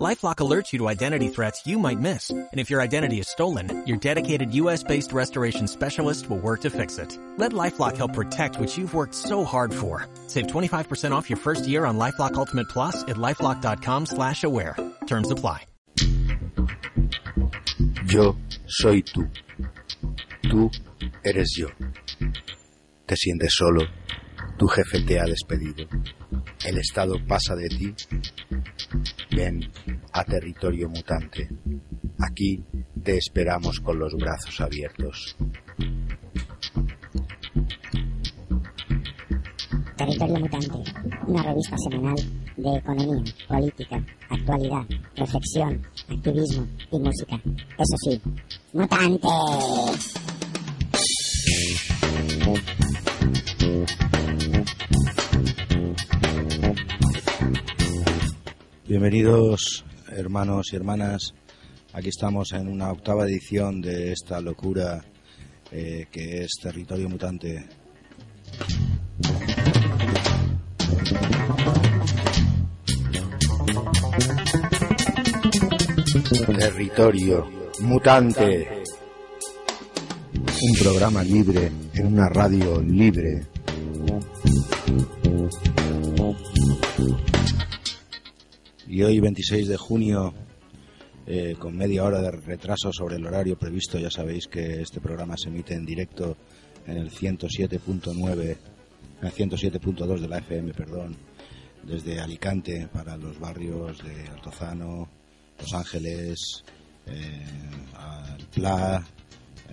LifeLock alerts you to identity threats you might miss. And if your identity is stolen, your dedicated US-based restoration specialist will work to fix it. Let LifeLock help protect what you've worked so hard for. Save 25% off your first year on LifeLock Ultimate Plus at LifeLock.com slash aware. Terms apply. Yo soy tú. Tú eres yo. Te sientes solo. Tu jefe te ha despedido. El Estado pasa de ti. Ven a territorio mutante. Aquí te esperamos con los brazos abiertos. Territorio Mutante, una revista semanal de economía, política, actualidad, reflexión, activismo y música. Eso sí, mutante. Bienvenidos hermanos y hermanas. Aquí estamos en una octava edición de esta locura eh, que es Territorio Mutante. Territorio Mutante. Un programa libre en una radio libre. Y hoy, 26 de junio, eh, con media hora de retraso sobre el horario previsto, ya sabéis que este programa se emite en directo en el 107.9, en el 107.2 de la FM, perdón, desde Alicante para los barrios de Altozano, Los Ángeles, eh, Pla,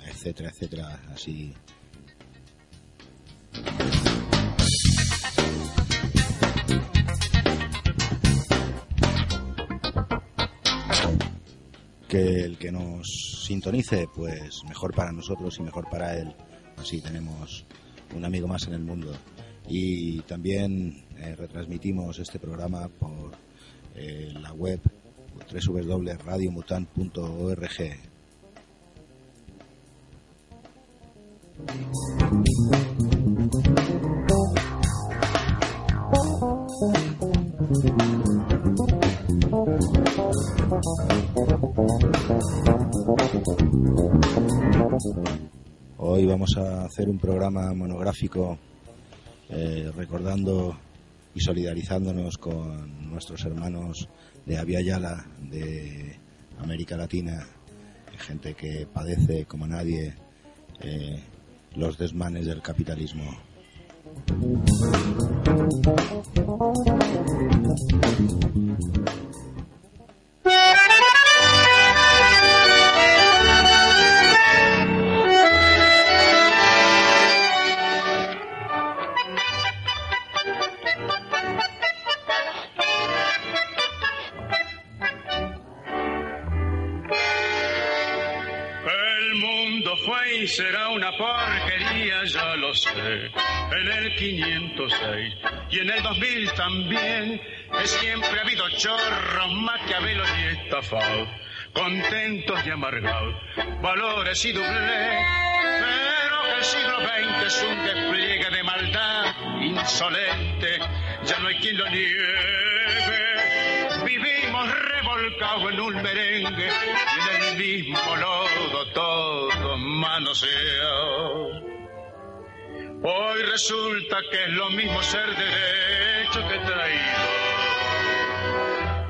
etcétera, etcétera, así. Que el que nos sintonice, pues mejor para nosotros y mejor para él. Así tenemos un amigo más en el mundo. Y también eh, retransmitimos este programa por eh, la web www.radiomutant.org. Hoy vamos a hacer un programa monográfico eh, recordando y solidarizándonos con nuestros hermanos de Avia de América Latina, gente que padece como nadie eh, los desmanes del capitalismo. El será una porquería, ya lo sé. En el 506 y en el 2000 también. Que siempre ha habido chorros, maquiavelos y estafados. Contentos y amargados, valores y doble. Pero que el siglo XX es un despliegue de maldad insolente. Ya no hay quien lo niegue. Vivimos revolcados en un merengue en el mismo lodo todo manoseado. Hoy resulta que es lo mismo ser derecho que traído.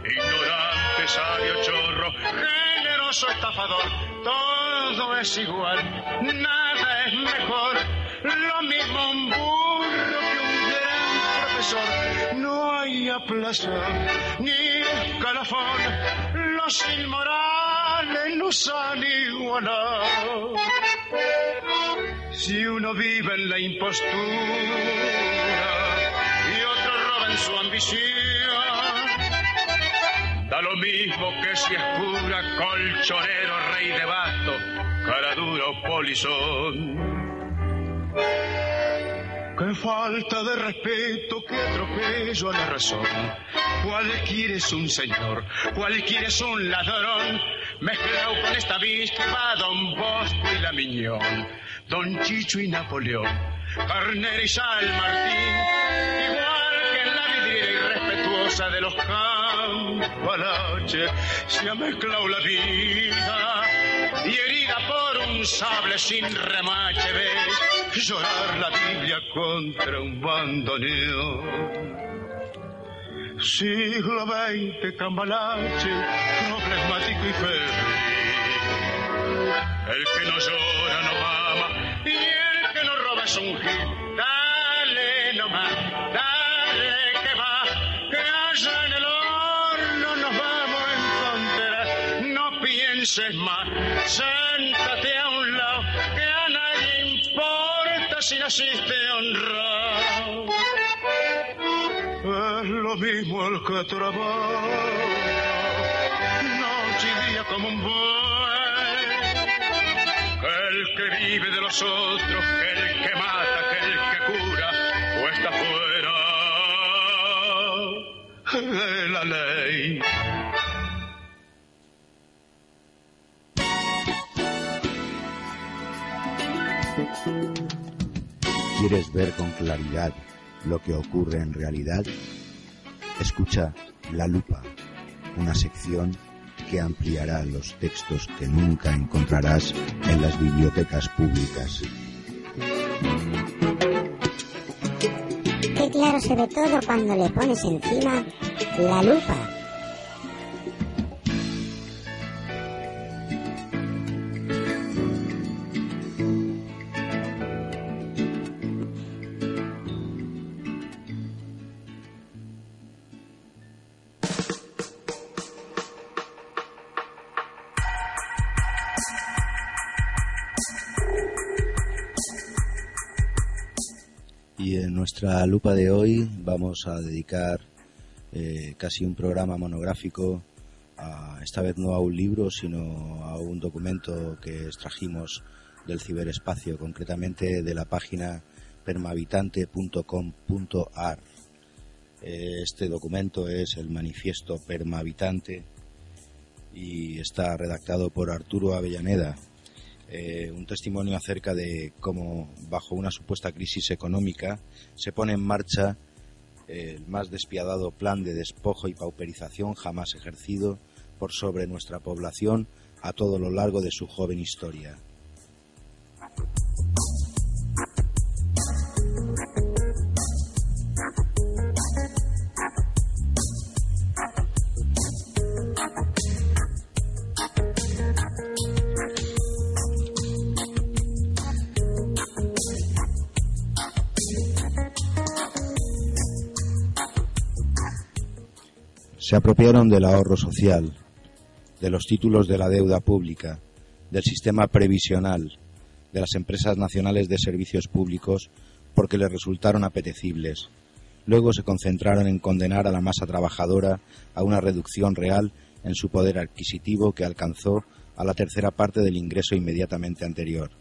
Ignorante, sabio, chorro, generoso, estafador, todo es igual, nada es mejor. Lo mismo un burro que un gran profesor. No hay aplazar ni escalafón, los inmorales han igualado. Si uno vive en la impostura y otro roba en su ambición, da lo mismo que si es cura, colchonero, rey de basto, cara dura o polizón. Qué falta de respeto, qué atropello a la razón. Cualquiera es un señor, cualquiera es un ladrón. Mezclado con esta va Don Bosco y la Miñón, Don Chicho y Napoleón, Carnera y San Martín. Igual que en la vidriera irrespetuosa de los campalaches, se ha mezclado la vida y herida por un sable sin remache ves llorar la Biblia contra un bandoneón. Siglo XX, cambalache, problemático y febril. El que no llora no mama y el que no roba es un gil. Dale nomás, dale que va, que allá en el horno nos vamos a encontrar. No pienses más, siéntate a un lado, que a nadie importa si naciste honrado. Lo mismo el que trabaja, noche y día como un buey. El que vive de los otros, el que mata, que el que cura, o está fuera de la ley. ¿Quieres ver con claridad lo que ocurre en realidad? Escucha La Lupa, una sección que ampliará los textos que nunca encontrarás en las bibliotecas públicas. Qué claro se ve todo cuando le pones encima la lupa. Nuestra lupa de hoy vamos a dedicar eh, casi un programa monográfico, a, esta vez no a un libro, sino a un documento que extrajimos del ciberespacio, concretamente de la página permahabitante.com.ar. Eh, este documento es el manifiesto Permahabitante y está redactado por Arturo Avellaneda, eh, un testimonio acerca de cómo, bajo una supuesta crisis económica, se pone en marcha el más despiadado plan de despojo y pauperización jamás ejercido por sobre nuestra población a todo lo largo de su joven historia. Se apropiaron del ahorro social, de los títulos de la deuda pública, del sistema previsional, de las empresas nacionales de servicios públicos porque les resultaron apetecibles. Luego se concentraron en condenar a la masa trabajadora a una reducción real en su poder adquisitivo que alcanzó a la tercera parte del ingreso inmediatamente anterior.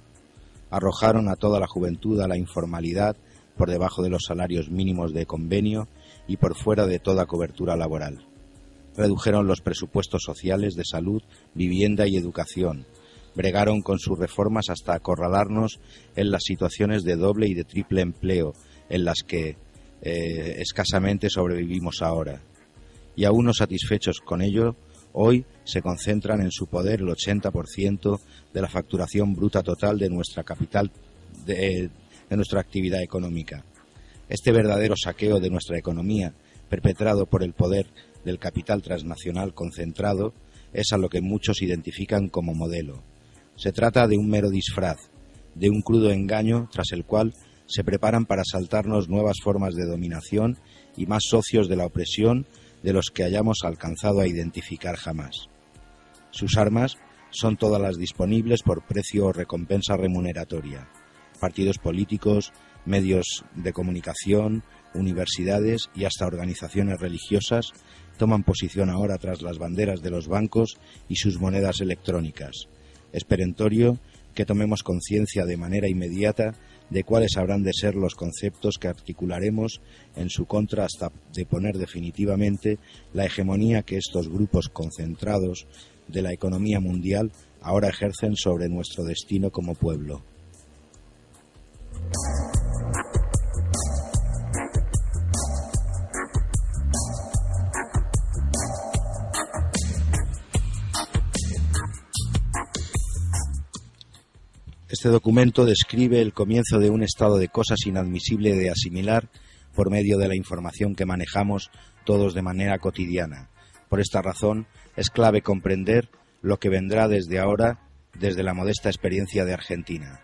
Arrojaron a toda la juventud a la informalidad por debajo de los salarios mínimos de convenio y por fuera de toda cobertura laboral. Redujeron los presupuestos sociales de salud, vivienda y educación. Bregaron con sus reformas hasta acorralarnos en las situaciones de doble y de triple empleo en las que eh, escasamente sobrevivimos ahora. Y aún no satisfechos con ello, hoy se concentran en su poder el 80% de la facturación bruta total de nuestra capital, de, de nuestra actividad económica. Este verdadero saqueo de nuestra economía, perpetrado por el poder del capital transnacional concentrado, es a lo que muchos identifican como modelo. Se trata de un mero disfraz, de un crudo engaño tras el cual se preparan para saltarnos nuevas formas de dominación y más socios de la opresión de los que hayamos alcanzado a identificar jamás. Sus armas son todas las disponibles por precio o recompensa remuneratoria. Partidos políticos, medios de comunicación, universidades y hasta organizaciones religiosas toman posición ahora tras las banderas de los bancos y sus monedas electrónicas. Es perentorio que tomemos conciencia de manera inmediata de cuáles habrán de ser los conceptos que articularemos en su contra hasta de poner definitivamente la hegemonía que estos grupos concentrados de la economía mundial ahora ejercen sobre nuestro destino como pueblo. Este documento describe el comienzo de un estado de cosas inadmisible de asimilar por medio de la información que manejamos todos de manera cotidiana. Por esta razón, es clave comprender lo que vendrá desde ahora, desde la modesta experiencia de Argentina.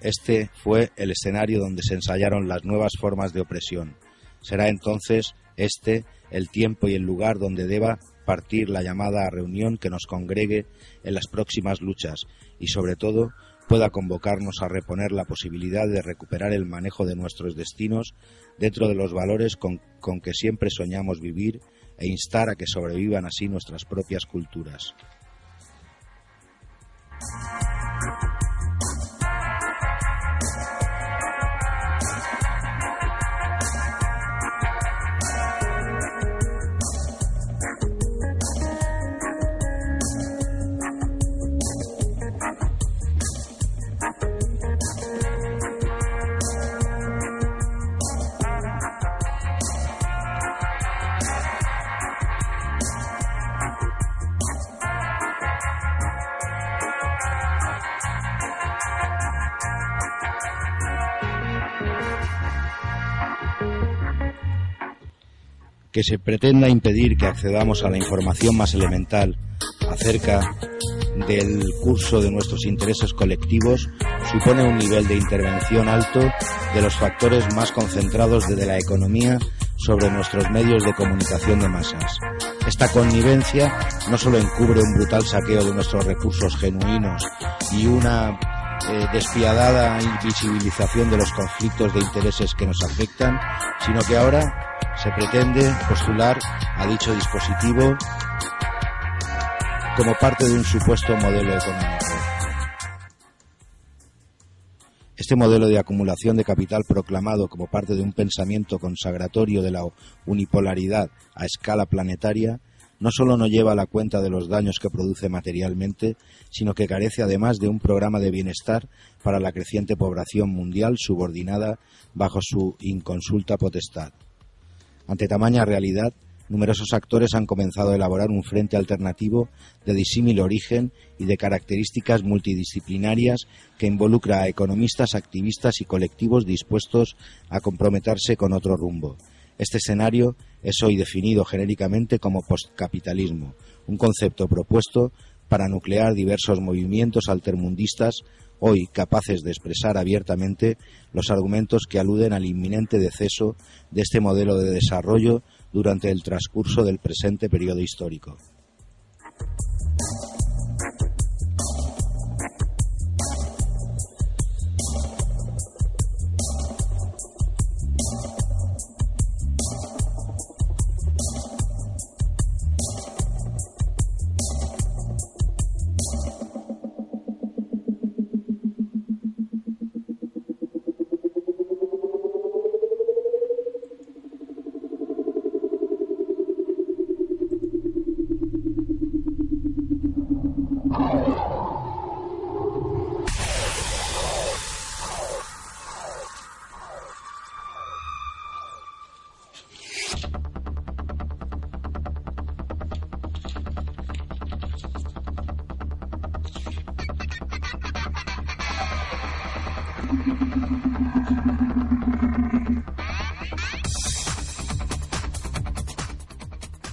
Este fue el escenario donde se ensayaron las nuevas formas de opresión. Será entonces este el tiempo y el lugar donde deba partir la llamada a reunión que nos congregue en las próximas luchas y, sobre todo, pueda convocarnos a reponer la posibilidad de recuperar el manejo de nuestros destinos dentro de los valores con, con que siempre soñamos vivir e instar a que sobrevivan así nuestras propias culturas. Que se pretenda impedir que accedamos a la información más elemental acerca del curso de nuestros intereses colectivos supone un nivel de intervención alto de los factores más concentrados de la economía sobre nuestros medios de comunicación de masas. Esta connivencia no solo encubre un brutal saqueo de nuestros recursos genuinos y una eh, despiadada invisibilización de los conflictos de intereses que nos afectan, sino que ahora se pretende postular a dicho dispositivo como parte de un supuesto modelo económico. Este modelo de acumulación de capital proclamado como parte de un pensamiento consagratorio de la unipolaridad a escala planetaria no solo no lleva la cuenta de los daños que produce materialmente, sino que carece además de un programa de bienestar para la creciente población mundial subordinada bajo su inconsulta potestad. Ante tamaña realidad, numerosos actores han comenzado a elaborar un frente alternativo de disímil origen y de características multidisciplinarias que involucra a economistas, activistas y colectivos dispuestos a comprometerse con otro rumbo. Este escenario es hoy definido genéricamente como postcapitalismo, un concepto propuesto para nuclear diversos movimientos altermundistas hoy capaces de expresar abiertamente los argumentos que aluden al inminente deceso de este modelo de desarrollo durante el transcurso del presente periodo histórico.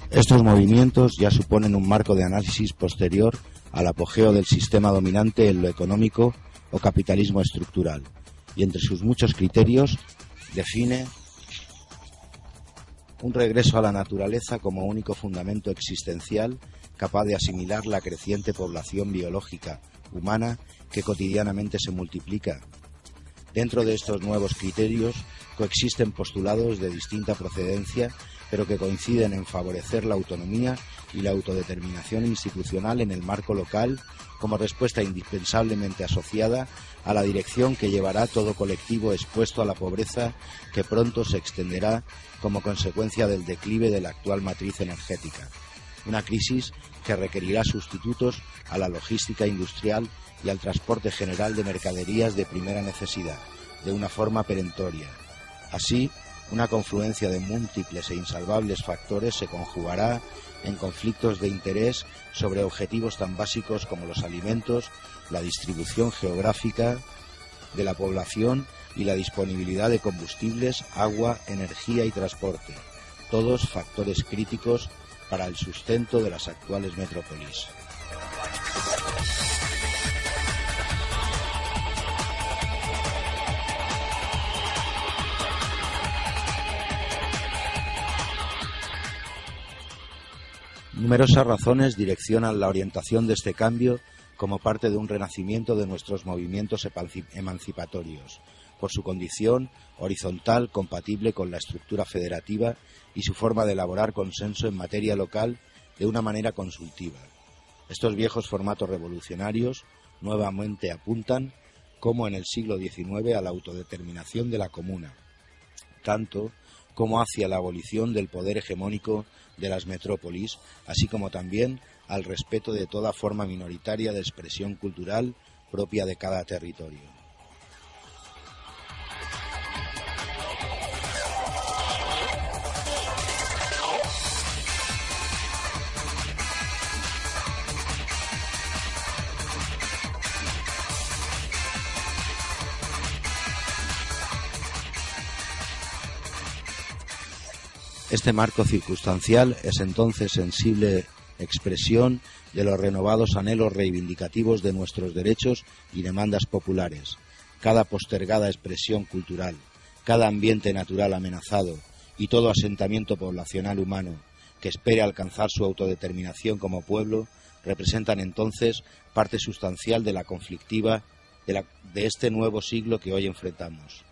Estos movimientos ya suponen un marco de análisis posterior al apogeo del sistema dominante en lo económico o capitalismo estructural, y entre sus muchos criterios define un regreso a la naturaleza como único fundamento existencial capaz de asimilar la creciente población biológica humana que cotidianamente se multiplica. Dentro de estos nuevos criterios coexisten postulados de distinta procedencia pero que coinciden en favorecer la autonomía y la autodeterminación institucional en el marco local como respuesta indispensablemente asociada a la dirección que llevará todo colectivo expuesto a la pobreza que pronto se extenderá como consecuencia del declive de la actual matriz energética. Una crisis que requerirá sustitutos a la logística industrial y al transporte general de mercaderías de primera necesidad, de una forma perentoria. Así, una confluencia de múltiples e insalvables factores se conjugará en conflictos de interés sobre objetivos tan básicos como los alimentos, la distribución geográfica de la población y la disponibilidad de combustibles, agua, energía y transporte, todos factores críticos para el sustento de las actuales metrópolis. Numerosas razones direccionan la orientación de este cambio como parte de un renacimiento de nuestros movimientos emancipatorios, por su condición horizontal compatible con la estructura federativa y su forma de elaborar consenso en materia local de una manera consultiva. Estos viejos formatos revolucionarios nuevamente apuntan, como en el siglo XIX, a la autodeterminación de la comuna, tanto como hacia la abolición del poder hegemónico de las metrópolis, así como también al respeto de toda forma minoritaria de expresión cultural propia de cada territorio. Este marco circunstancial es entonces sensible expresión de los renovados anhelos reivindicativos de nuestros derechos y demandas populares, cada postergada expresión cultural, cada ambiente natural amenazado y todo asentamiento poblacional humano que espere alcanzar su autodeterminación como pueblo, representan entonces parte sustancial de la conflictiva de, de este nuevo siglo que hoy enfrentamos.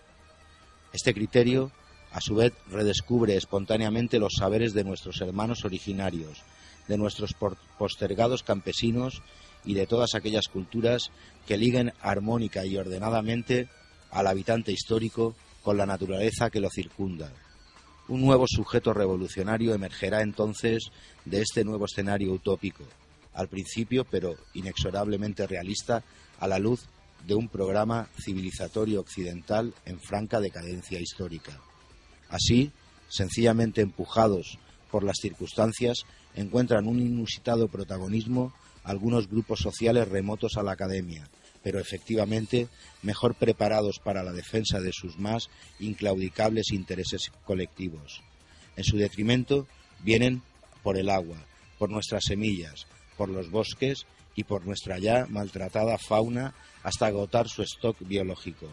Este criterio a su vez redescubre espontáneamente los saberes de nuestros hermanos originarios, de nuestros postergados campesinos y de todas aquellas culturas que liguen armónica y ordenadamente al habitante histórico con la naturaleza que lo circunda. Un nuevo sujeto revolucionario emergerá entonces de este nuevo escenario utópico, al principio pero inexorablemente realista a la luz de un programa civilizatorio occidental en franca decadencia histórica. Así, sencillamente empujados por las circunstancias, encuentran un inusitado protagonismo algunos grupos sociales remotos a la academia, pero efectivamente mejor preparados para la defensa de sus más inclaudicables intereses colectivos. En su detrimento vienen por el agua, por nuestras semillas, por los bosques y por nuestra ya maltratada fauna hasta agotar su stock biológico.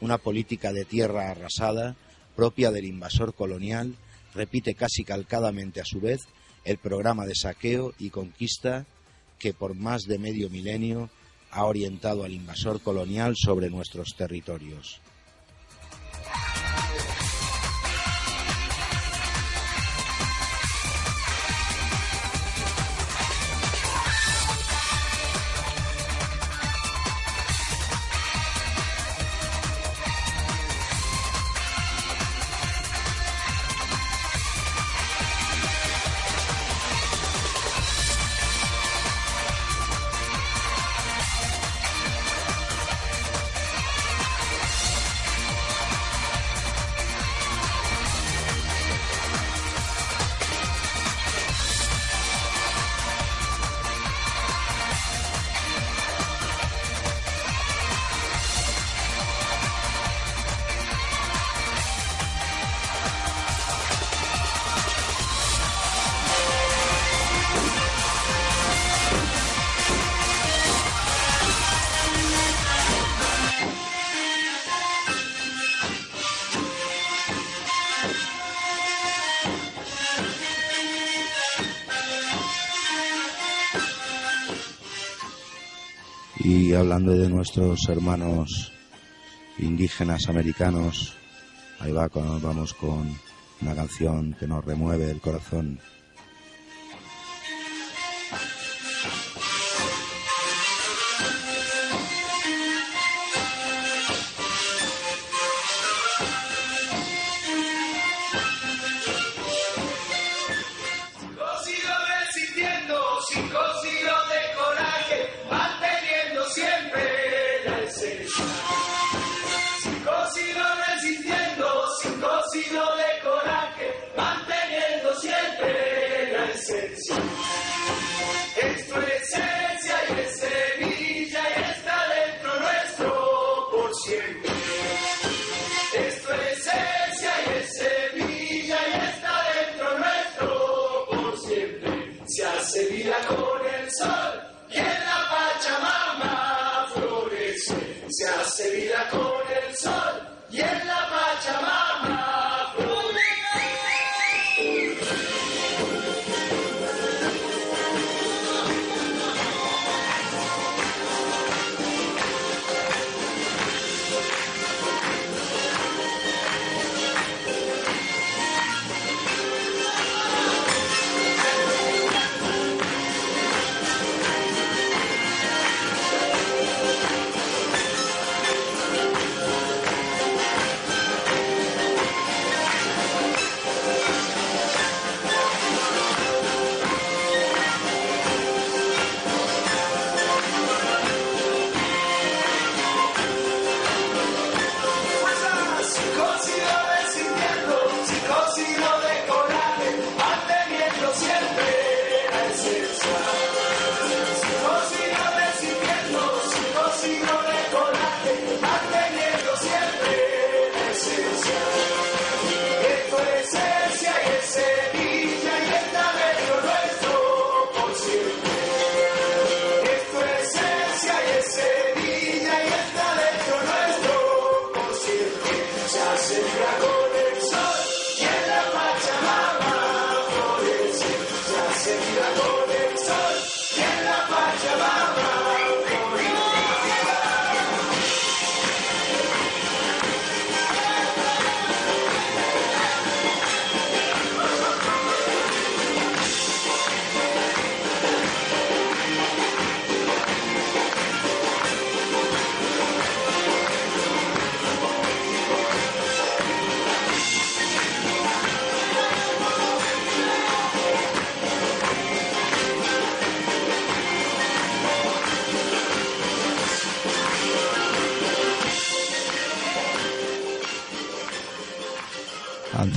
Una política de tierra arrasada propia del invasor colonial, repite casi calcadamente a su vez el programa de saqueo y conquista que por más de medio milenio ha orientado al invasor colonial sobre nuestros territorios. Nuestros hermanos indígenas americanos, ahí va, vamos con una canción que nos remueve el corazón.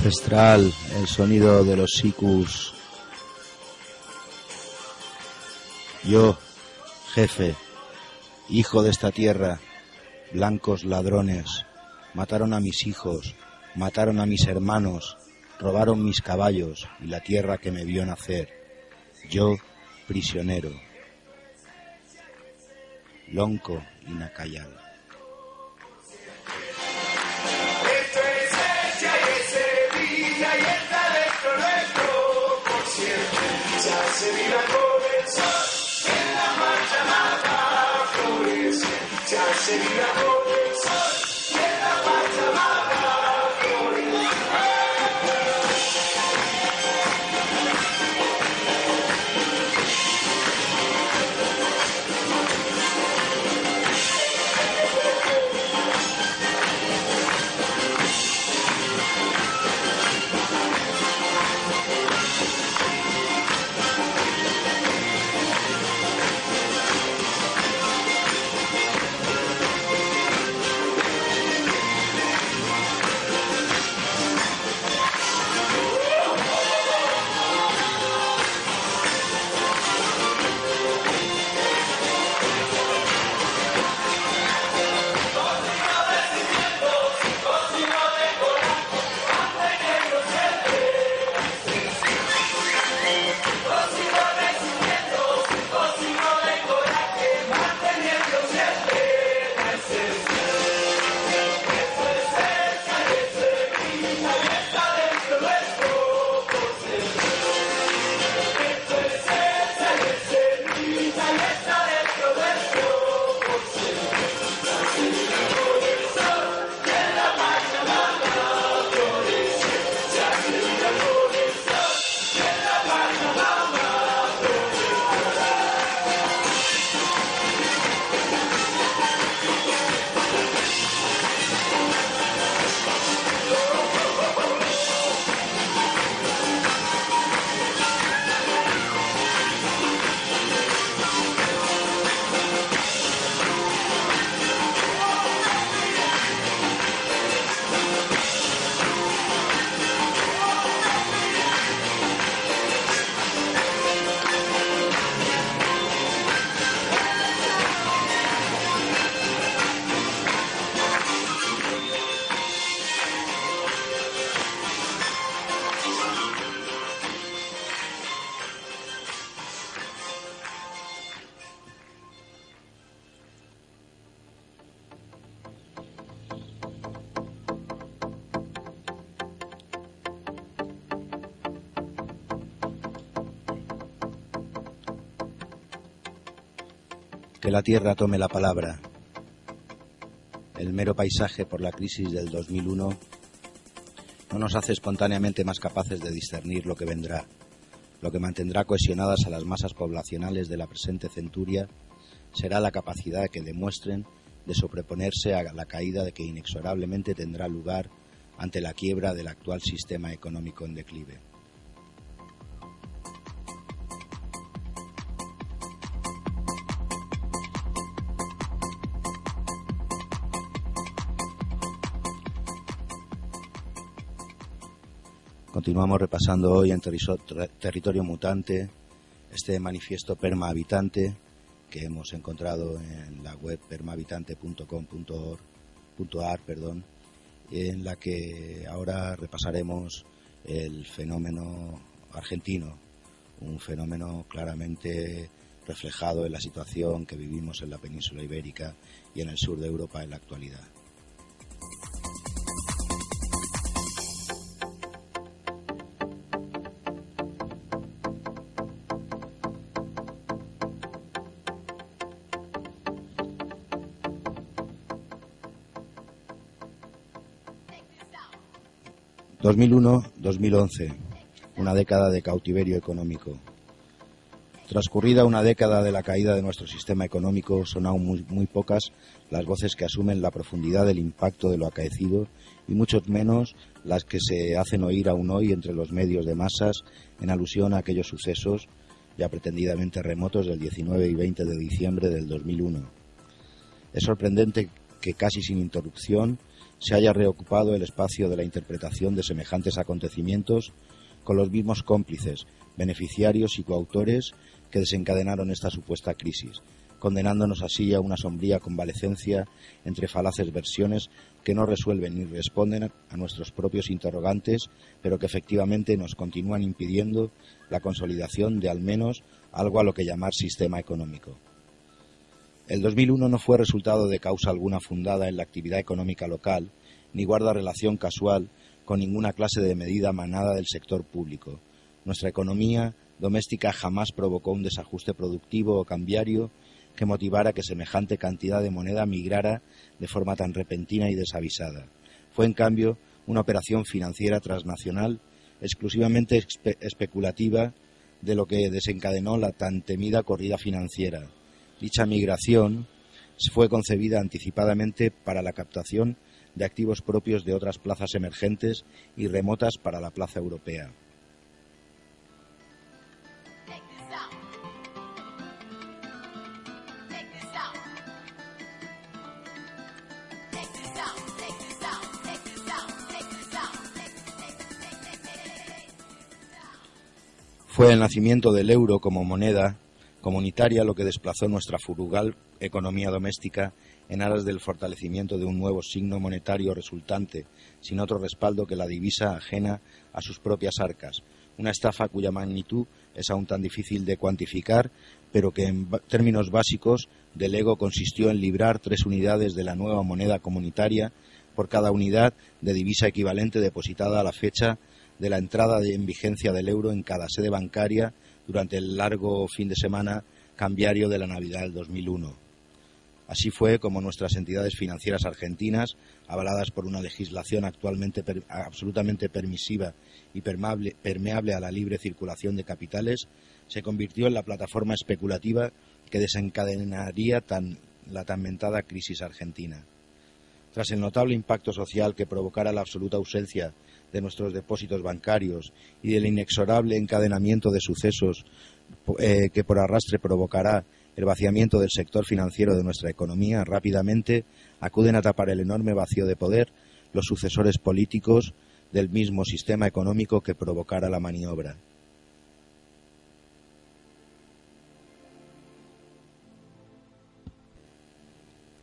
El sonido de los sicus. Yo, jefe, hijo de esta tierra, blancos ladrones, mataron a mis hijos, mataron a mis hermanos, robaron mis caballos y la tierra que me vio nacer. Yo, prisionero. Lonco y. se viva con el sol en la marcha mata Que la tierra tome la palabra. El mero paisaje por la crisis del 2001 no nos hace espontáneamente más capaces de discernir lo que vendrá. Lo que mantendrá cohesionadas a las masas poblacionales de la presente centuria será la capacidad que demuestren de sobreponerse a la caída de que inexorablemente tendrá lugar ante la quiebra del actual sistema económico en declive. Continuamos repasando hoy en Territorio Mutante este manifiesto perma habitante que hemos encontrado en la web permahabitante.com.ar, perdón, en la que ahora repasaremos el fenómeno argentino, un fenómeno claramente reflejado en la situación que vivimos en la península ibérica y en el sur de Europa en la actualidad. 2001-2011, una década de cautiverio económico. Transcurrida una década de la caída de nuestro sistema económico, son aún muy, pocas las voces que asumen la profundidad del impacto de lo acaecido y mucho menos las que se hacen oír aún hoy entre los medios de masas en alusión a aquellos sucesos ya pretendidamente remotos del 19 y 20 de diciembre del 2001. Es sorprendente que casi sin interrupción se haya reocupado el espacio de la interpretación de semejantes acontecimientos con los mismos cómplices, beneficiarios y coautores que desencadenaron esta supuesta crisis, condenándonos así a una sombría convalecencia entre falaces versiones que no resuelven ni responden a nuestros propios interrogantes, pero que efectivamente nos continúan impidiendo la consolidación de al menos algo a lo que llamar sistema económico. El 2001 no fue resultado de causa alguna fundada en la actividad económica local, ni guarda relación casual con ninguna clase de medida manada del sector público. Nuestra economía doméstica jamás provocó un desajuste productivo o cambiario que motivara que semejante cantidad de moneda migrara de forma tan repentina y desavisada. Fue, en cambio, una operación financiera transnacional exclusivamente especulativa de lo que desencadenó la tan temida corrida financiera, Dicha migración fue concebida anticipadamente para la captación de activos propios de otras plazas emergentes y remotas para la plaza europea. Fue el nacimiento del euro como moneda comunitaria, lo que desplazó nuestra frugal economía doméstica en aras del fortalecimiento de un nuevo signo monetario resultante, sin otro respaldo que la divisa ajena a sus propias arcas, una estafa cuya magnitud es aún tan difícil de cuantificar, pero que en términos básicos del ego consistió en librar tres unidades de la nueva moneda comunitaria por cada unidad de divisa equivalente depositada a la fecha de la entrada en vigencia del euro en cada sede bancaria durante el largo fin de semana cambiario de la Navidad del 2001. Así fue como nuestras entidades financieras argentinas, avaladas por una legislación actualmente absolutamente permisiva y permeable, a la libre circulación de capitales, se convirtió en la plataforma especulativa que desencadenaría la tan mentada crisis argentina. Tras el notable impacto social que provocara la absoluta ausencia de nuestros depósitos bancarios y del inexorable encadenamiento de sucesos eh, que por arrastre provocará el vaciamiento del sector financiero de nuestra economía, rápidamente acuden a tapar el enorme vacío de poder los sucesores políticos del mismo sistema económico que provocara la maniobra.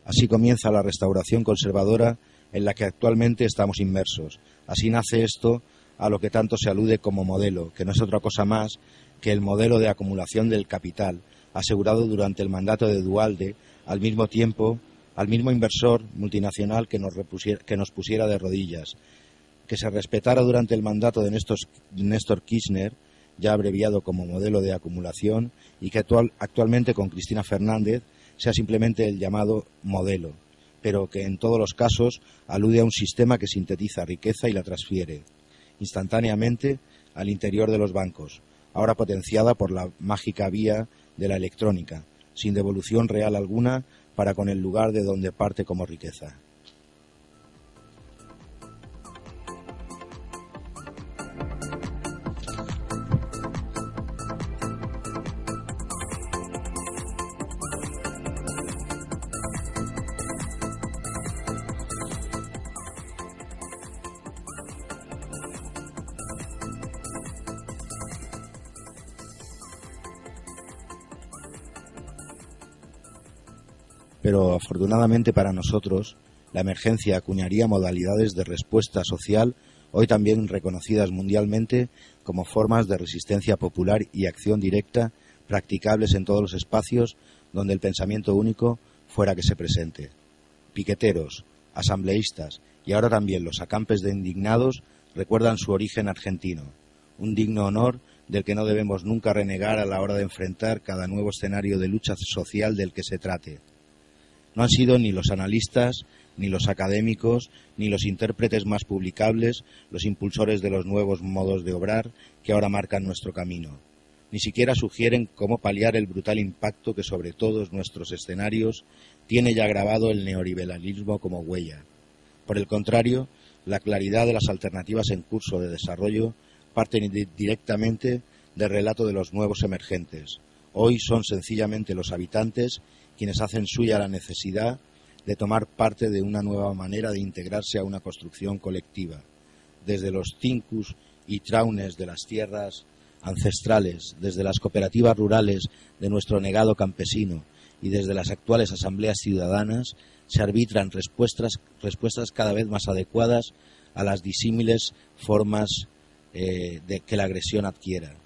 Así comienza la restauración conservadora en la que actualmente estamos inmersos, Así nace esto a lo que tanto se alude como modelo, que no es otra cosa más que el modelo de acumulación del capital, asegurado durante el mandato de Dualde, al mismo tiempo al mismo inversor multinacional que nos, que nos pusiera de rodillas, que se respetara durante el mandato de Néstor, Kirchner ya abreviado como modelo de acumulación, y que actual, actualmente con Cristina Fernández sea simplemente el llamado modelo, pero que en todos los casos alude a un sistema que sintetiza riqueza y la transfiere instantáneamente al interior de los bancos, ahora potenciada por la mágica vía de la electrónica, sin devolución real alguna para con el lugar de donde parte como riqueza. Pero afortunadamente para nosotros, la emergencia acuñaría modalidades de respuesta social hoy también reconocidas mundialmente como formas de resistencia popular y acción directa practicables en todos los espacios donde el pensamiento único fuera que se presente. Piqueteros, asambleístas y ahora también los acampes de indignados recuerdan su origen argentino, un digno honor del que no debemos nunca renegar a la hora de enfrentar cada nuevo escenario de lucha social del que se trate. No han sido ni los analistas, ni los académicos, ni los intérpretes más publicables los impulsores de los nuevos modos de obrar que ahora marcan nuestro camino. Ni siquiera sugieren cómo paliar el brutal impacto que sobre todos nuestros escenarios tiene ya grabado el neoliberalismo como huella. Por el contrario, la claridad de las alternativas en curso de desarrollo parte directamente del relato de los nuevos emergentes. Hoy son sencillamente los habitantes quienes hacen suya la necesidad de tomar parte de una nueva manera de integrarse a una construcción colectiva, desde los tincus y traunes de las tierras ancestrales, desde las cooperativas rurales de nuestro negado campesino y desde las actuales asambleas ciudadanas, se arbitran respuestas, respuestas cada vez más adecuadas a las disímiles formas eh, de que la agresión adquiera.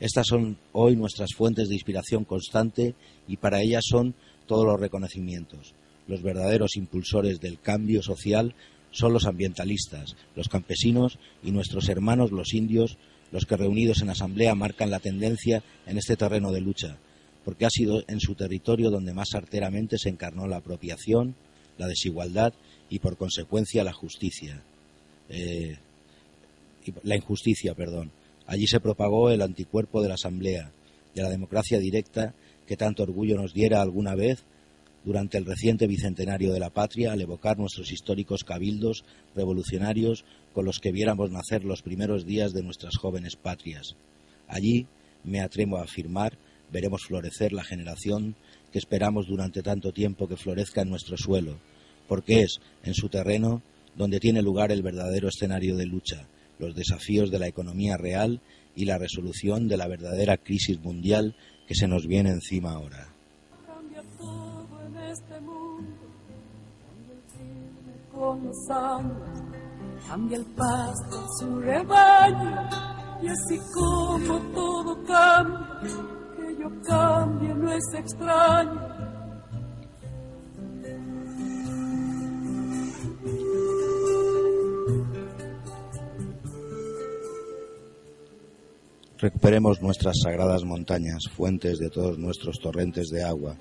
Estas son hoy nuestras fuentes de inspiración constante y para ellas son todos los reconocimientos. Los verdaderos impulsores del cambio social son los ambientalistas, los campesinos y nuestros hermanos los indios, los que reunidos en asamblea marcan la tendencia en este terreno de lucha, porque ha sido en su territorio donde más arteramente se encarnó la apropiación, la desigualdad y por consecuencia la justicia. Eh, la injusticia, perdón. Allí se propagó el anticuerpo de la asamblea, de la democracia directa que tanto orgullo nos diera alguna vez durante el reciente bicentenario de la patria al evocar nuestros históricos cabildos revolucionarios con los que viéramos nacer los primeros días de nuestras jóvenes patrias. Allí, me atrevo a afirmar, veremos florecer la generación que esperamos durante tanto tiempo que florezca en nuestro suelo, porque es en su terreno donde tiene lugar el verdadero escenario de lucha, los desafíos de la economía real y la resolución de la verdadera crisis mundial que se nos viene encima ahora. Cambia todo en este mundo, cambia el cine con los cambia el pasto su rebaño, y así como todo cambia, que yo cambie no es extraño. Recuperemos nuestras sagradas montañas, fuentes de todos nuestros torrentes de agua.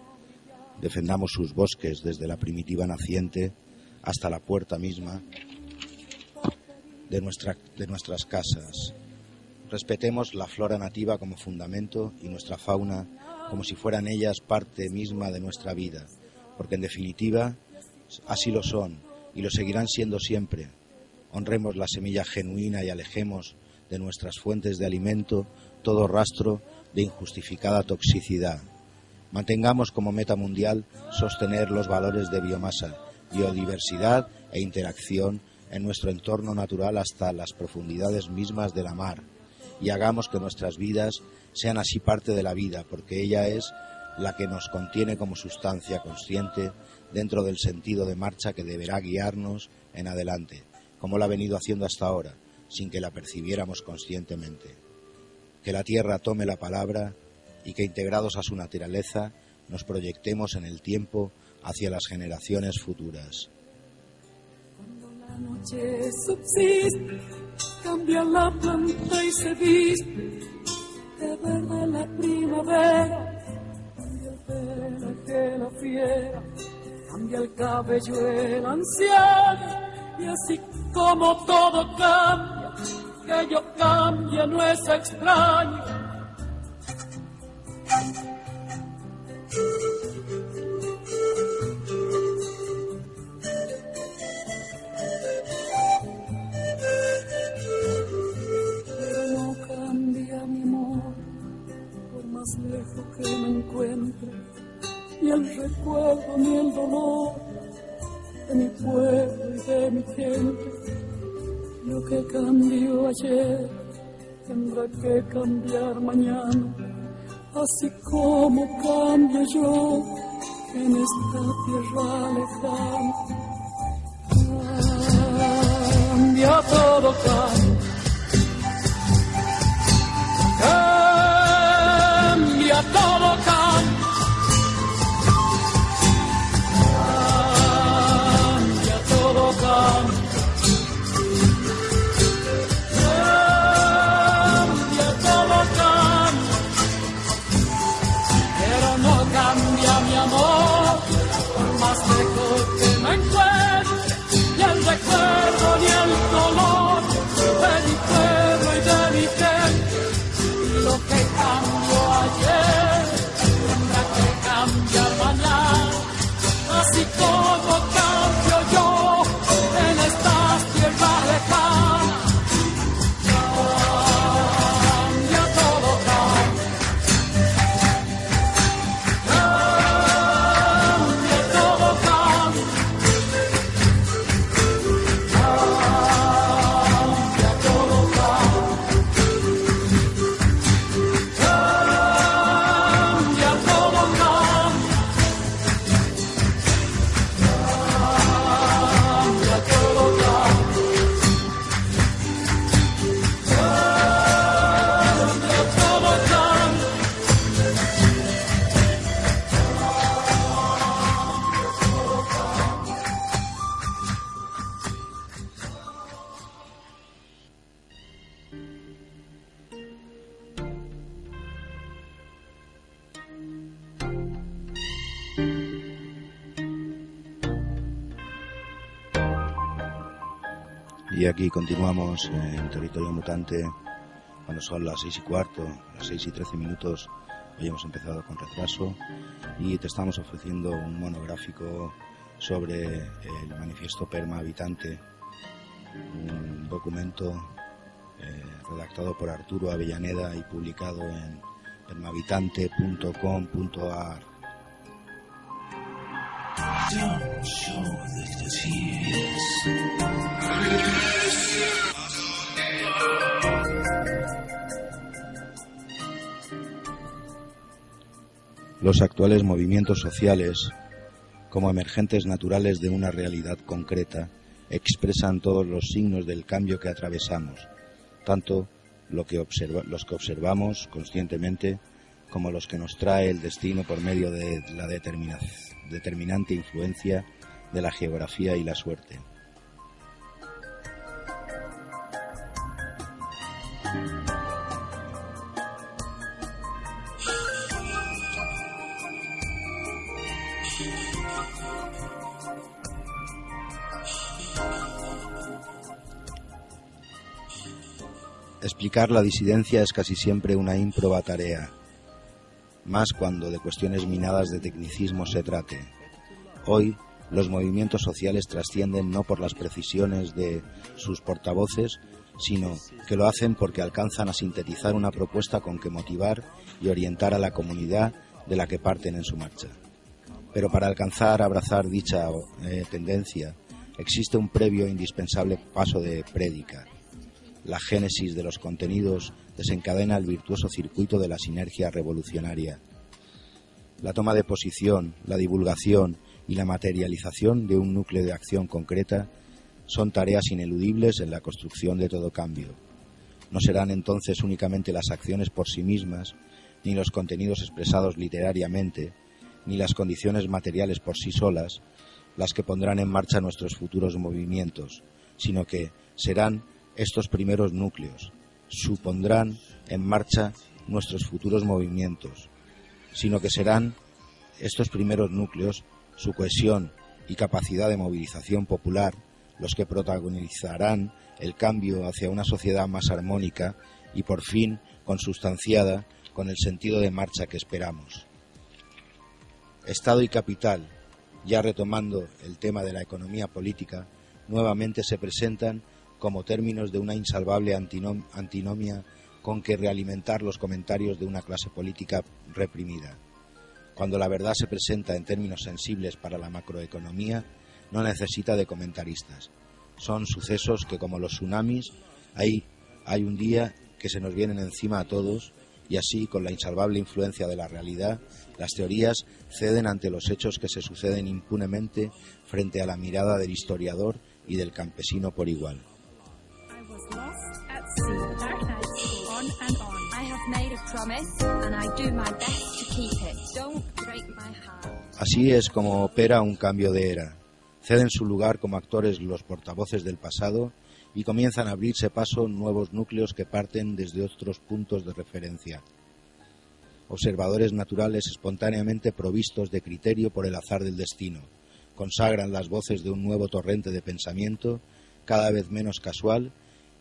Defendamos sus bosques desde la primitiva naciente hasta la puerta misma de, de nuestras casas. Respetemos la flora nativa como fundamento y nuestra fauna como si fueran ellas parte misma de nuestra vida, porque en definitiva así lo son y lo seguirán siendo siempre. Honremos la semilla genuina y alejemos de nuestras fuentes de alimento todo rastro de injustificada toxicidad. Mantengamos como meta mundial sostener los valores de biomasa, biodiversidad e interacción en nuestro entorno natural hasta las profundidades mismas de la mar y hagamos que nuestras vidas sean así parte de la vida, porque ella es la que nos contiene como sustancia consciente dentro del sentido de marcha que deberá guiarnos en adelante, como lo ha venido haciendo hasta ahora, sin que la percibiéramos conscientemente. Que la Tierra tome la palabra y que integrados a su naturaleza nos proyectemos en el tiempo hacia las generaciones futuras. Cuando la noche subsiste, cambia la planta y se viste, verde la primavera, cambia el pelaje la fiera, cambia el cabello el anciano, y así como todo cambia, que yo cambie no es extraño. Pero no cambia mi amor, por más lejos que me encuentre, ni el recuerdo ni el dolor de mi pueblo y de mi gente. Lo que cambió ayer tendrá que cambiar mañana, así como cambio yo en esta tierra lejana. Cambia todo, cambia. Cambia todo, continuamos en Territorio Mutante, cuando son las seis y cuarto, las seis y trece minutos. Hoy hemos empezado con retraso y te estamos ofreciendo un monográfico sobre el manifiesto Perma Habitante, un documento eh, redactado por Arturo Avellaneda y publicado en permahabitante.com.ar. Los actuales movimientos sociales, como emergentes naturales de una realidad concreta, expresan todos los signos del cambio que atravesamos, tanto lo que observa- los que observamos conscientemente como los que nos trae el destino por medio de la determina- determinante influencia de la geografía y la suerte. Explicar la disidencia es casi siempre una ímproba tarea, más cuando de cuestiones minadas de tecnicismo se trate. Hoy, los movimientos sociales trascienden no por las precisiones de sus portavoces, sino que lo hacen porque alcanzan a sintetizar una propuesta con que motivar y orientar a la comunidad de la que parten en su marcha. Pero para alcanzar a abrazar dicha eh, tendencia existe un previo e indispensable paso de prédica. La génesis de los contenidos desencadena el virtuoso circuito de la sinergia revolucionaria. La toma de posición, la divulgación y la materialización de un núcleo de acción concreta son tareas ineludibles en la construcción de todo cambio. No serán entonces únicamente las acciones por sí mismas, ni los contenidos expresados literariamente, ni las condiciones materiales por sí solas, las que pondrán en marcha nuestros futuros movimientos, sino que serán estos primeros núcleos, supondrán en marcha nuestros futuros movimientos, sino que serán estos primeros núcleos, su cohesión y capacidad de movilización popular, los que protagonizarán el cambio hacia una sociedad más armónica y por fin consustanciada con el sentido de marcha que esperamos. Estado y capital, ya retomando el tema de la economía política, nuevamente se presentan como términos de una insalvable antinomia con que realimentar los comentarios de una clase política reprimida. Cuando la verdad se presenta en términos sensibles para la macroeconomía, no necesita de comentaristas. Son sucesos que, como los tsunamis, hay, un día que se nos vienen encima a todos y así, con la insalvable influencia de la realidad, las teorías ceden ante los hechos que se suceden impunemente frente a la mirada del historiador y del campesino por igual. Así es como opera un cambio de era. Ceden su lugar como actores los portavoces del pasado y comienzan a abrirse paso nuevos núcleos que parten desde otros puntos de referencia. Observadores naturales espontáneamente provistos de criterio por el azar del destino, consagran las voces de un nuevo torrente de pensamiento, cada vez menos casual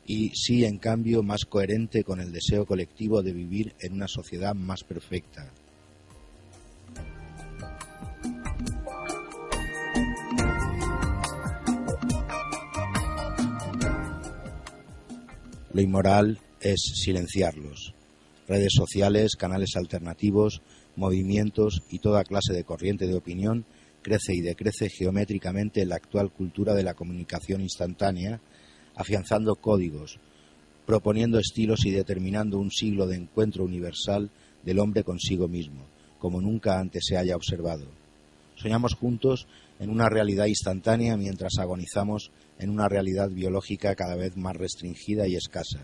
y sí, en cambio, más coherente con el deseo colectivo de vivir en una sociedad más perfecta. Lo inmoral es silenciarlos. Redes sociales, canales alternativos, movimientos y toda clase de corriente de opinión crece y decrece geométricamente la actual cultura de la comunicación instantánea, afianzando códigos, proponiendo estilos y determinando un siglo de encuentro universal del hombre consigo mismo, como nunca antes se haya observado. Soñamos juntos en una realidad instantánea mientras agonizamos en una realidad biológica cada vez más restringida y escasa.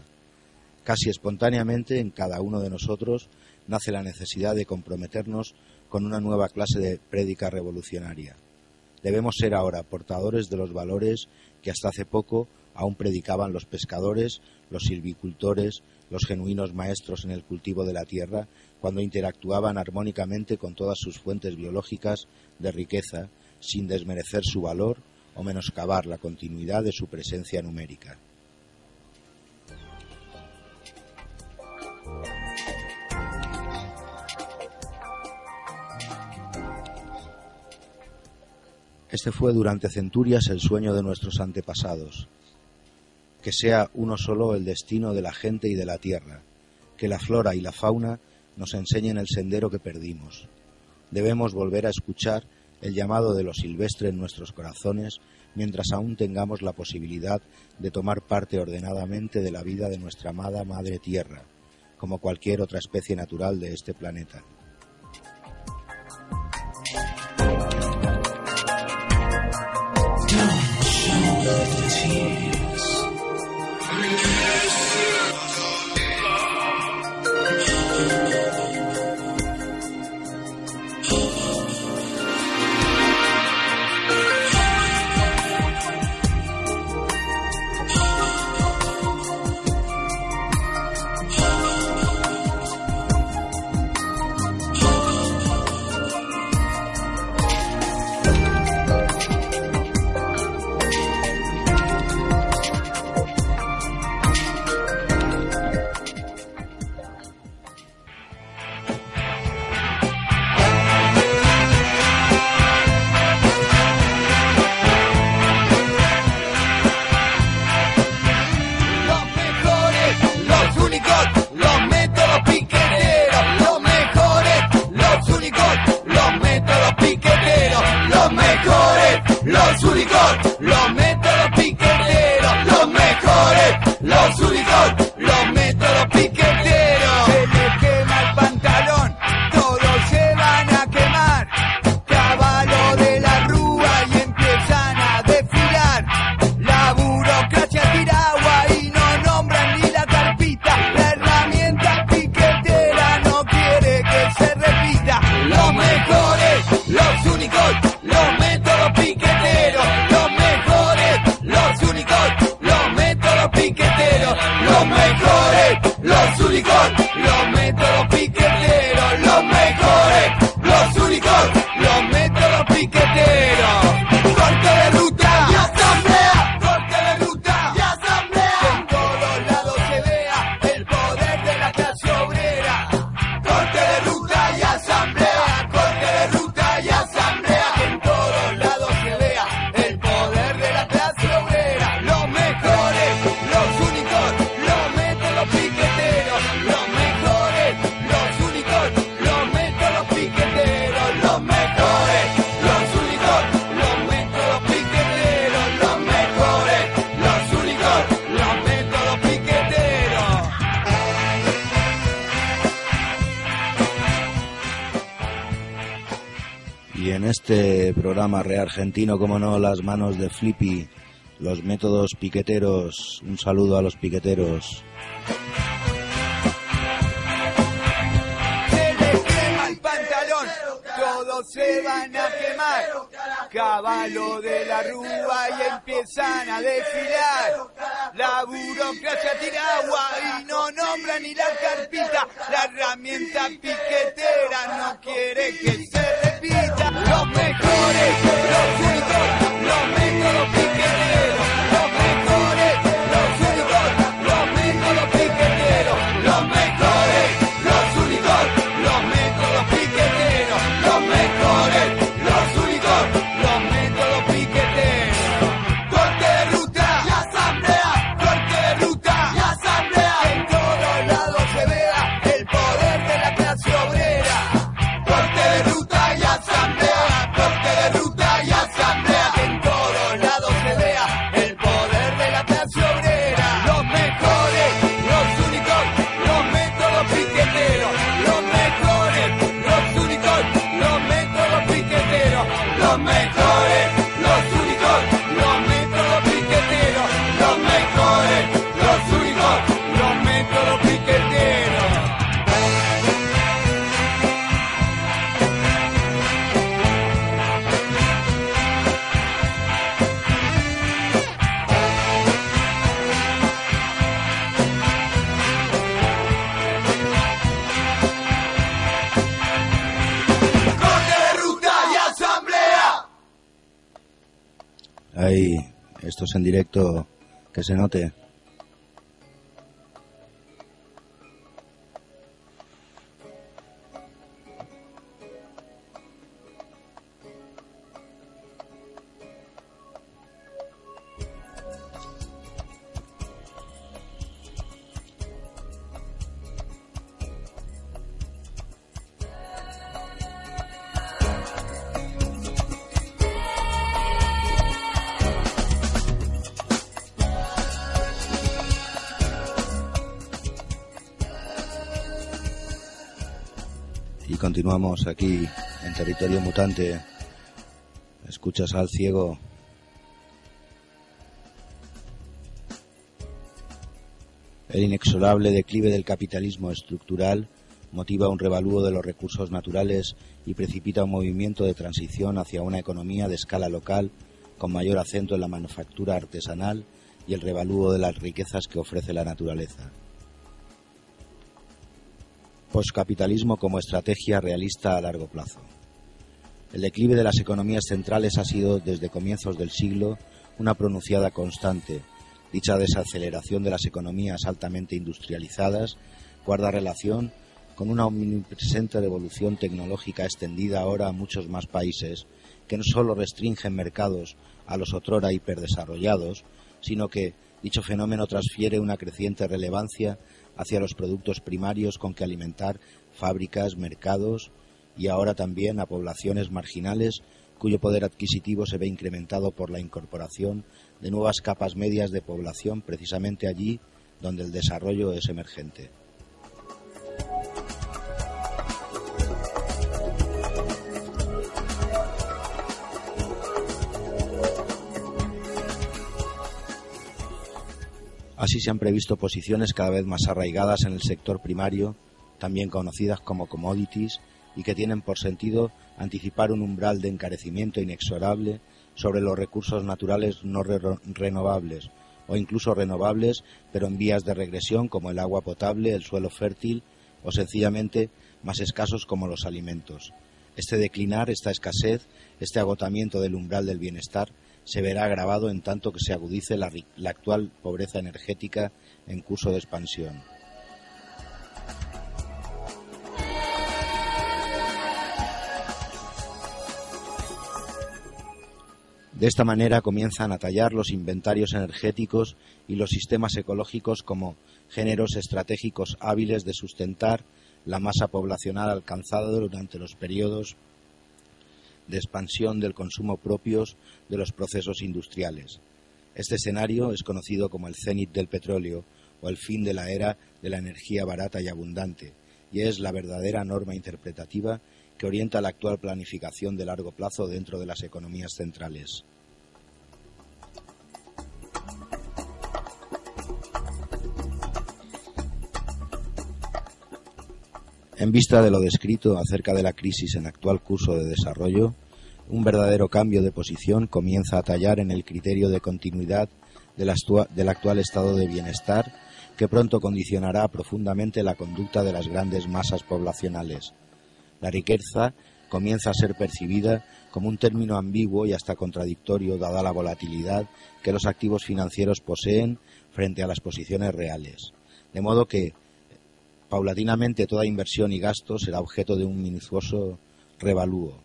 Casi espontáneamente en cada uno de nosotros nace la necesidad de comprometernos con una nueva clase de prédica revolucionaria. Debemos ser ahora portadores de los valores que hasta hace poco aún predicaban los pescadores, los silvicultores, los genuinos maestros en el cultivo de la tierra, cuando interactuaban armónicamente con todas sus fuentes biológicas de riqueza, sin desmerecer su valor o menoscabar la continuidad de su presencia numérica. Este fue durante centurias el sueño de nuestros antepasados. Que sea uno solo el destino de la gente y de la tierra, que la flora y la fauna nos enseñen el sendero que perdimos. Debemos volver a escuchar el llamado de lo silvestre en nuestros corazones mientras aún tengamos la posibilidad de tomar parte ordenadamente de la vida de nuestra amada Madre Tierra, como cualquier otra especie natural de este planeta. Argentino, como no, las manos de Flippy, los métodos piqueteros. Un saludo a los piqueteros. se les quema el pantalón, todos se van a quemar. Caballo de la rúa y empiezan a desfilar. La burocracia tira agua y no nombra ni la se note. Continuamos aquí en territorio mutante. Escuchas al ciego. El inexorable declive del capitalismo estructural motiva un revalúo de los recursos naturales y precipita un movimiento de transición hacia una economía de escala local con mayor acento en la manufactura artesanal y el revalúo de las riquezas que ofrece la naturaleza. Postcapitalismo como estrategia realista a largo plazo. El declive de las economías centrales ha sido desde comienzos del siglo una pronunciada constante. Dicha desaceleración de las economías altamente industrializadas guarda relación con una omnipresente revolución tecnológica extendida ahora a muchos más países que no solo restringen mercados a los otrora hiperdesarrollados, sino que dicho fenómeno transfiere una creciente relevancia hacia los productos primarios con que alimentar fábricas, mercados y ahora también a poblaciones marginales cuyo poder adquisitivo se ve incrementado por la incorporación de nuevas capas medias de población precisamente allí donde el desarrollo es emergente. Así se han previsto posiciones cada vez más arraigadas en el sector primario, también conocidas como commodities, y que tienen por sentido anticipar un umbral de encarecimiento inexorable sobre los recursos naturales no re- renovables o incluso renovables, pero en vías de regresión como el agua potable, el suelo fértil o sencillamente más escasos como los alimentos. Este declinar, esta escasez, este agotamiento del umbral del bienestar se verá agravado en tanto que se agudice la, actual pobreza energética en curso de expansión. De esta manera comienzan a tallar los inventarios energéticos y los sistemas ecológicos como géneros estratégicos hábiles de sustentar la masa poblacional alcanzada durante los periodos de expansión del consumo propios de los procesos industriales. Este escenario es conocido como el cenit del petróleo o el fin de la era de la energía barata y abundante, y es la verdadera norma interpretativa que orienta la actual planificación de largo plazo dentro de las economías centrales. En vista de lo descrito acerca de la crisis en actual curso de desarrollo, un verdadero cambio de posición comienza a tallar en el criterio de continuidad del, del actual estado de bienestar que pronto condicionará profundamente la conducta de las grandes masas poblacionales. La riqueza comienza a ser percibida como un término ambiguo y hasta contradictorio dada la volatilidad que los activos financieros poseen frente a las posiciones reales. De modo que paulatinamente toda inversión y gasto será objeto de un minucioso revalúo.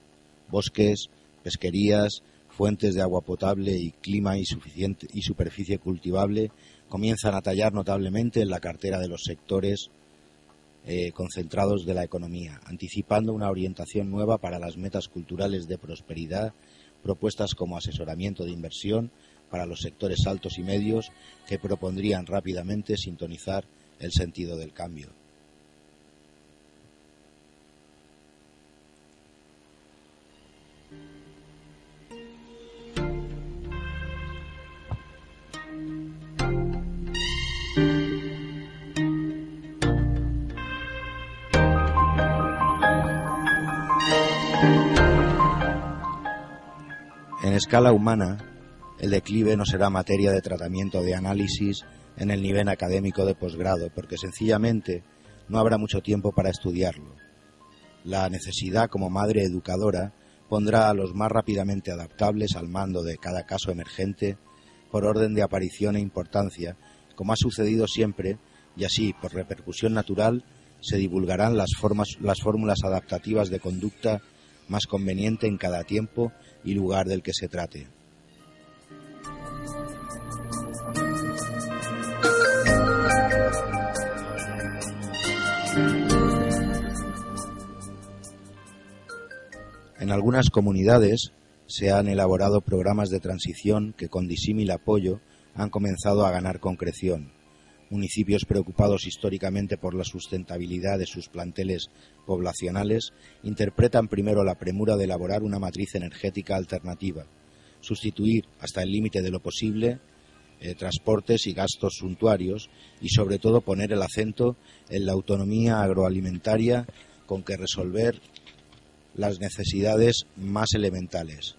Bosques, pesquerías, fuentes de agua potable y clima y, y superficie cultivable comienzan a tallar notablemente en la cartera de los sectores eh, concentrados de la economía, anticipando una orientación nueva para las metas culturales de prosperidad, propuestas como asesoramiento de inversión para los sectores altos y medios que propondrían rápidamente sintonizar el sentido del cambio. En escala humana, el declive no será materia de tratamiento de análisis en el nivel académico de posgrado, porque sencillamente no habrá mucho tiempo para estudiarlo. La necesidad como madre educadora pondrá a los más rápidamente adaptables al mando de cada caso emergente por orden de aparición e importancia, como ha sucedido siempre, y así, por repercusión natural, se divulgarán las, las fórmulas adaptativas de conducta más conveniente en cada tiempo y lugar del que se trate. En algunas comunidades se han elaborado programas de transición que con disímil apoyo han comenzado a ganar concreción. Municipios preocupados históricamente por la sustentabilidad de sus planteles poblacionales interpretan primero la premura de elaborar una matriz energética alternativa, sustituir hasta el límite de lo posible eh, transportes y gastos suntuarios y sobre todo poner el acento en la autonomía agroalimentaria con que resolver las necesidades más elementales.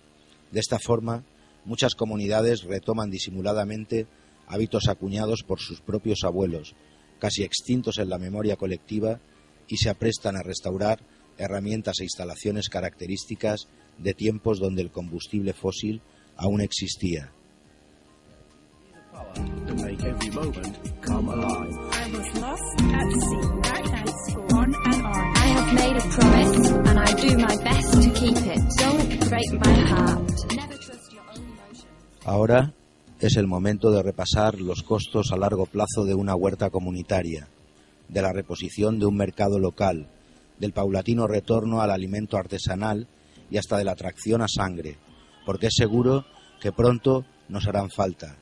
De esta forma, muchas comunidades retoman disimuladamente hábitos acuñados por sus propios abuelos, casi extintos en la memoria colectiva, y se aprestan a restaurar herramientas e instalaciones características de tiempos donde el combustible fósil aún existía. to make every moment come alive. I was lost at sea, back and on and on. I have made a promise, and I do my best to keep it. Don't break my heart. Never trust your own emotions. Ahora es el momento de repasar los costos a largo plazo de una huerta comunitaria, de la reposición de un mercado local, del paulatino retorno al alimento artesanal y hasta de la atracción a sangre, porque es seguro que pronto nos harán falta.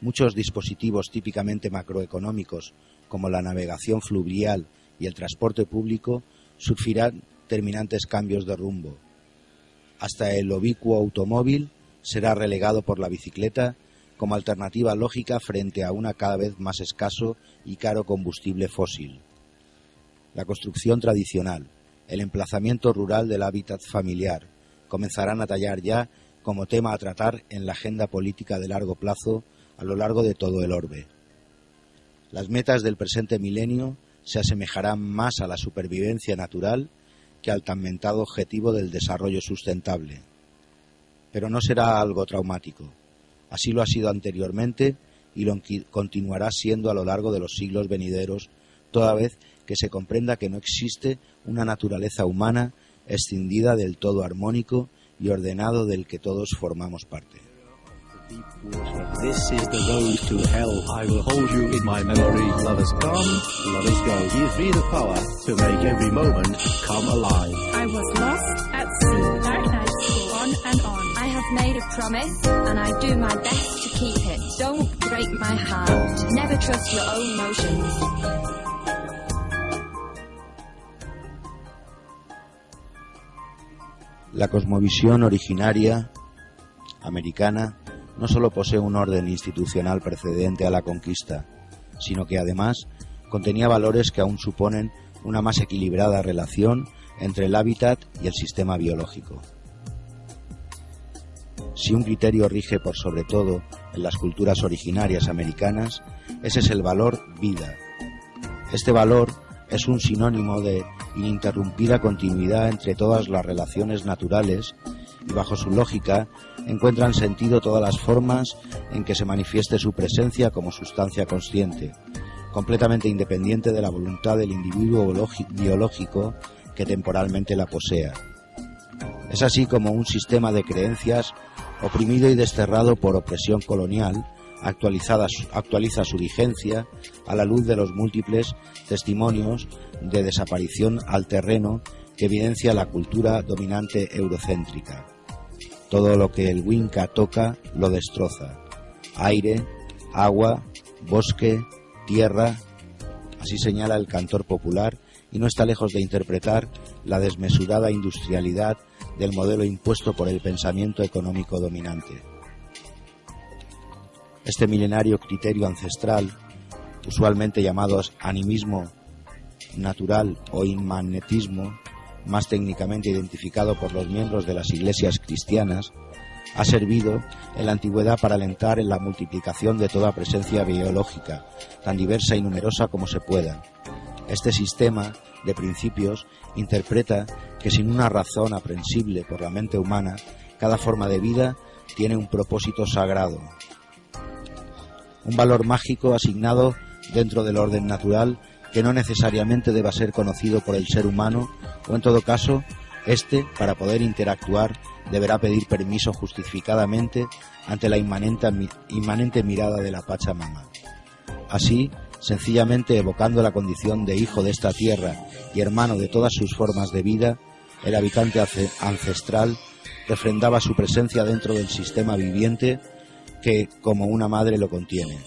Muchos dispositivos típicamente macroeconómicos, como la navegación fluvial y el transporte público, sufrirán terminantes cambios de rumbo. Hasta el obicuo automóvil será relegado por la bicicleta como alternativa lógica frente a una cada vez más escaso y caro combustible fósil. La construcción tradicional, el emplazamiento rural del hábitat familiar, comenzarán a tallar ya como tema a tratar en la agenda política de largo plazo a lo largo de todo el orbe. Las metas del presente milenio se asemejarán más a la supervivencia natural que al tan mentado objetivo del desarrollo sustentable. Pero no será algo traumático. Así lo ha sido anteriormente y lo continuará siendo a lo largo de los siglos venideros, toda vez que se comprenda que no existe una naturaleza humana escindida del todo armónico y ordenado del que todos formamos parte. This is the road to hell. I will hold you in my memory. Lovers come, lovers go. Give me the power to make every moment come alive. I was lost made a promise, and I do my best to keep it. Don't break my heart. Never trust your own emotions. La cosmovisión originaria americana no solo posee un orden institucional precedente a la conquista, sino que además contenía valores que aún suponen una más equilibrada relación entre el hábitat y el sistema biológico. Si un criterio rige por sobre todo en las culturas originarias americanas, ese es el valor vida. Este valor es un sinónimo de ininterrumpida continuidad entre todas las relaciones naturales y bajo su lógica encuentran sentido todas las formas en que se manifieste su presencia como sustancia consciente, completamente independiente de la voluntad del individuo biológico que temporalmente la posea. Es así como un sistema de creencias oprimido y desterrado por opresión colonial actualiza su vigencia a la luz de los múltiples testimonios de desaparición al terreno que evidencia la cultura dominante eurocéntrica. Todo lo que el Winca toca lo destroza. Aire, agua, bosque, tierra, así señala el cantor popular y no está lejos de interpretar la desmesurada industrialidad del modelo impuesto por el pensamiento económico dominante. Este milenario criterio ancestral, usualmente llamados animismo natural o inmagnetismo, más técnicamente identificado por los miembros de las iglesias cristianas, ha servido en la antigüedad para alentar en la multiplicación de toda presencia biológica, tan diversa y numerosa como se pueda. Este sistema de principios interpreta que sin una razón aprensible por la mente humana, cada forma de vida tiene un propósito sagrado, un valor mágico asignado dentro del orden natural que no necesariamente deba ser conocido por el ser humano o en todo caso, éste, para poder interactuar, deberá pedir permiso justificadamente ante la inmanente, inmanente mirada de la Pachamama. Así, sencillamente evocando la condición de hijo de esta tierra y hermano de todas sus formas de vida, el habitante ancestral refrendaba su presencia dentro del sistema viviente que, como una madre, lo contiene.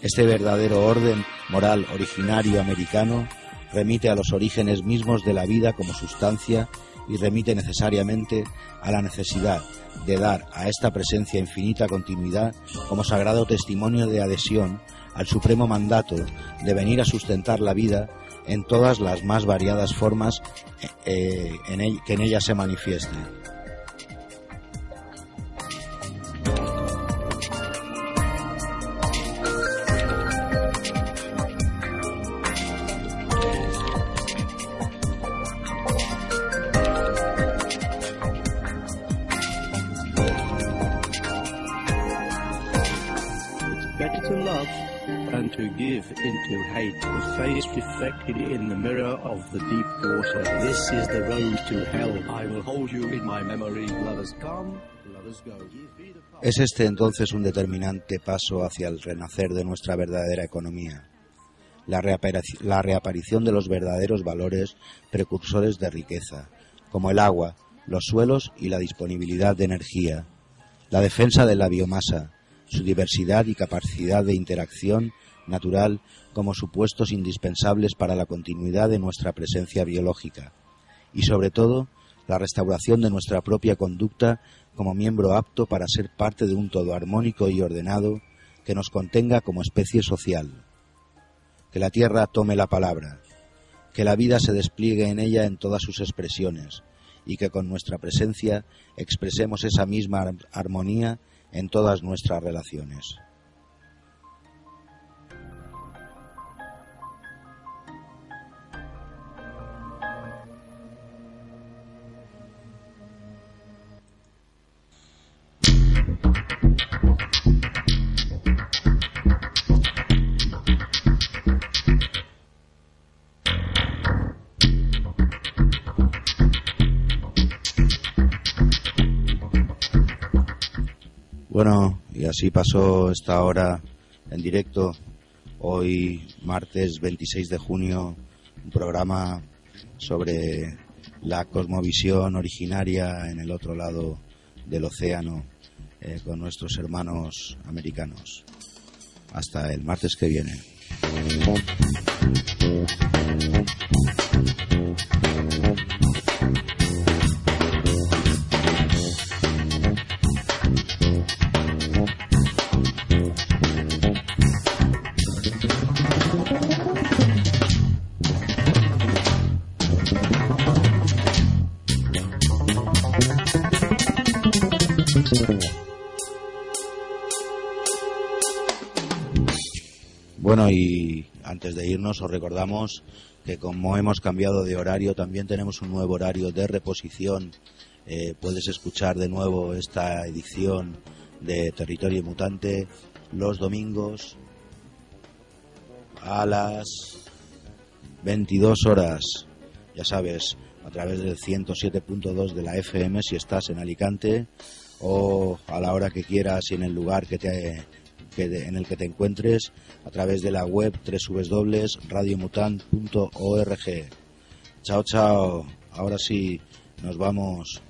Este verdadero orden moral originario americano remite a los orígenes mismos de la vida como sustancia y remite necesariamente a la necesidad de dar a esta presencia infinita continuidad como sagrado testimonio de adhesión al supremo mandato de venir a sustentar la vida en todas las más variadas formas eh, en que en ella se manifieste. Es este entonces un determinante paso hacia el renacer de nuestra verdadera economía, la reaparición de los verdaderos valores precursores de riqueza, como el agua, los suelos y la disponibilidad de energía, la defensa de la biomasa, su diversidad y capacidad de interacción natural como supuestos indispensables para la continuidad de nuestra presencia biológica, y sobre todo la restauración de nuestra propia conducta como miembro apto para ser parte de un todo armónico y ordenado que nos contenga como especie social. Que la tierra tome la palabra, que la vida se despliegue en ella en todas sus expresiones y que con nuestra presencia expresemos esa misma ar- armonía en todas nuestras relaciones. Así pasó esta hora en directo, hoy martes 26 de junio, un programa sobre la cosmovisión originaria en el otro lado del océano eh, con nuestros hermanos americanos. Hasta el martes que viene. Os recordamos que como hemos cambiado de horario, también tenemos un nuevo horario de reposición. Eh, puedes escuchar de nuevo esta edición de Territorio Mutante los domingos a las 22 horas. Ya sabes, a través del 107.2 de la FM si estás en Alicante o a la hora que quieras y en el lugar que te que en el que te encuentres a través de la web www.radiomutant.org. Chao, chao. Ahora sí, nos vamos.